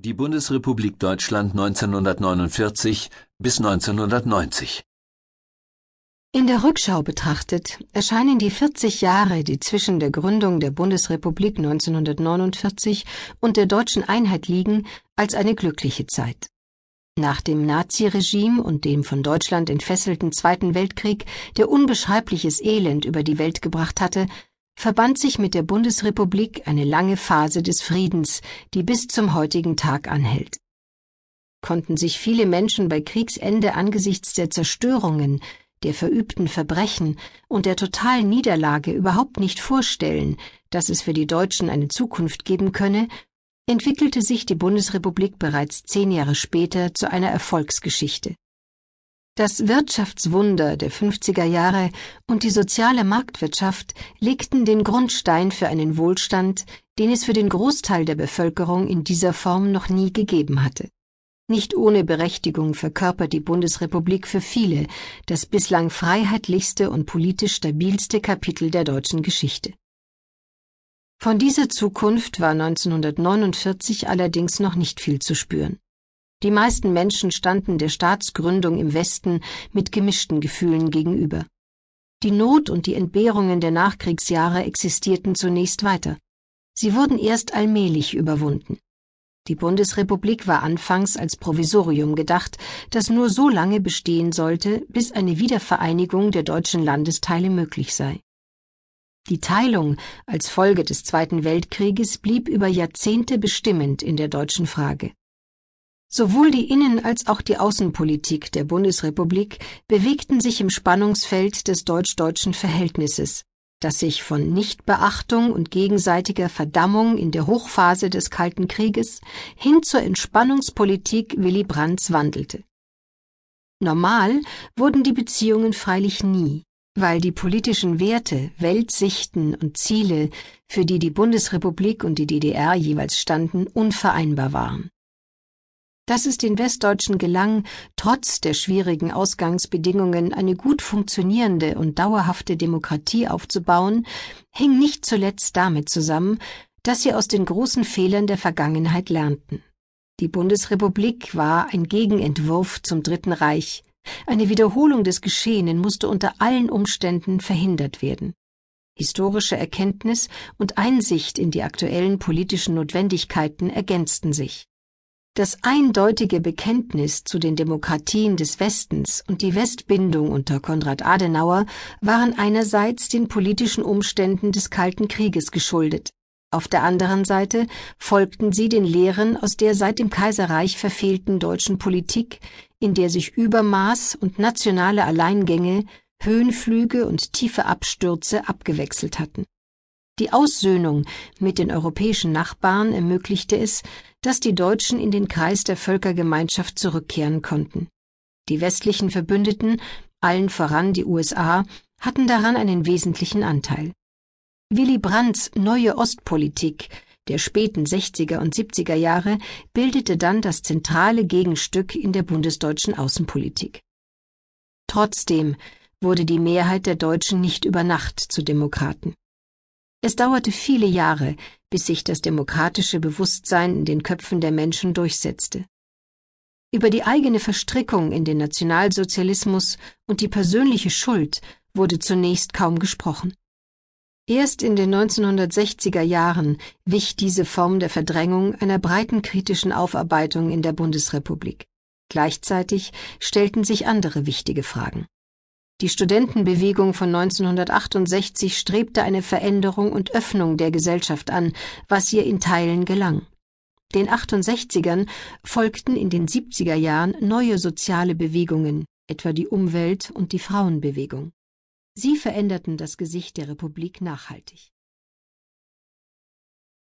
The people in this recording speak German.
Die Bundesrepublik Deutschland 1949 bis 1990 In der Rückschau betrachtet erscheinen die 40 Jahre, die zwischen der Gründung der Bundesrepublik 1949 und der deutschen Einheit liegen, als eine glückliche Zeit. Nach dem Naziregime und dem von Deutschland entfesselten Zweiten Weltkrieg, der unbeschreibliches Elend über die Welt gebracht hatte, verband sich mit der Bundesrepublik eine lange Phase des Friedens, die bis zum heutigen Tag anhält. Konnten sich viele Menschen bei Kriegsende angesichts der Zerstörungen, der verübten Verbrechen und der totalen Niederlage überhaupt nicht vorstellen, dass es für die Deutschen eine Zukunft geben könne, entwickelte sich die Bundesrepublik bereits zehn Jahre später zu einer Erfolgsgeschichte. Das Wirtschaftswunder der 50er Jahre und die soziale Marktwirtschaft legten den Grundstein für einen Wohlstand, den es für den Großteil der Bevölkerung in dieser Form noch nie gegeben hatte. Nicht ohne Berechtigung verkörpert die Bundesrepublik für viele das bislang freiheitlichste und politisch stabilste Kapitel der deutschen Geschichte. Von dieser Zukunft war 1949 allerdings noch nicht viel zu spüren. Die meisten Menschen standen der Staatsgründung im Westen mit gemischten Gefühlen gegenüber. Die Not und die Entbehrungen der Nachkriegsjahre existierten zunächst weiter. Sie wurden erst allmählich überwunden. Die Bundesrepublik war anfangs als Provisorium gedacht, das nur so lange bestehen sollte, bis eine Wiedervereinigung der deutschen Landesteile möglich sei. Die Teilung als Folge des Zweiten Weltkrieges blieb über Jahrzehnte bestimmend in der deutschen Frage. Sowohl die Innen- als auch die Außenpolitik der Bundesrepublik bewegten sich im Spannungsfeld des deutsch-deutschen Verhältnisses, das sich von Nichtbeachtung und gegenseitiger Verdammung in der Hochphase des Kalten Krieges hin zur Entspannungspolitik Willy Brandts wandelte. Normal wurden die Beziehungen freilich nie, weil die politischen Werte, Weltsichten und Ziele, für die die Bundesrepublik und die DDR jeweils standen, unvereinbar waren. Dass es den Westdeutschen gelang, trotz der schwierigen Ausgangsbedingungen eine gut funktionierende und dauerhafte Demokratie aufzubauen, hing nicht zuletzt damit zusammen, dass sie aus den großen Fehlern der Vergangenheit lernten. Die Bundesrepublik war ein Gegenentwurf zum Dritten Reich. Eine Wiederholung des Geschehenen musste unter allen Umständen verhindert werden. Historische Erkenntnis und Einsicht in die aktuellen politischen Notwendigkeiten ergänzten sich. Das eindeutige Bekenntnis zu den Demokratien des Westens und die Westbindung unter Konrad Adenauer waren einerseits den politischen Umständen des Kalten Krieges geschuldet, auf der anderen Seite folgten sie den Lehren aus der seit dem Kaiserreich verfehlten deutschen Politik, in der sich Übermaß und nationale Alleingänge, Höhenflüge und tiefe Abstürze abgewechselt hatten. Die Aussöhnung mit den europäischen Nachbarn ermöglichte es, dass die Deutschen in den Kreis der Völkergemeinschaft zurückkehren konnten. Die westlichen Verbündeten, allen voran die USA, hatten daran einen wesentlichen Anteil. Willy Brandts neue Ostpolitik der späten 60er und 70er Jahre bildete dann das zentrale Gegenstück in der bundesdeutschen Außenpolitik. Trotzdem wurde die Mehrheit der Deutschen nicht über Nacht zu Demokraten. Es dauerte viele Jahre, bis sich das demokratische Bewusstsein in den Köpfen der Menschen durchsetzte. Über die eigene Verstrickung in den Nationalsozialismus und die persönliche Schuld wurde zunächst kaum gesprochen. Erst in den 1960er Jahren wich diese Form der Verdrängung einer breiten kritischen Aufarbeitung in der Bundesrepublik. Gleichzeitig stellten sich andere wichtige Fragen. Die Studentenbewegung von 1968 strebte eine Veränderung und Öffnung der Gesellschaft an, was ihr in Teilen gelang. Den 68ern folgten in den 70er Jahren neue soziale Bewegungen, etwa die Umwelt- und die Frauenbewegung. Sie veränderten das Gesicht der Republik nachhaltig.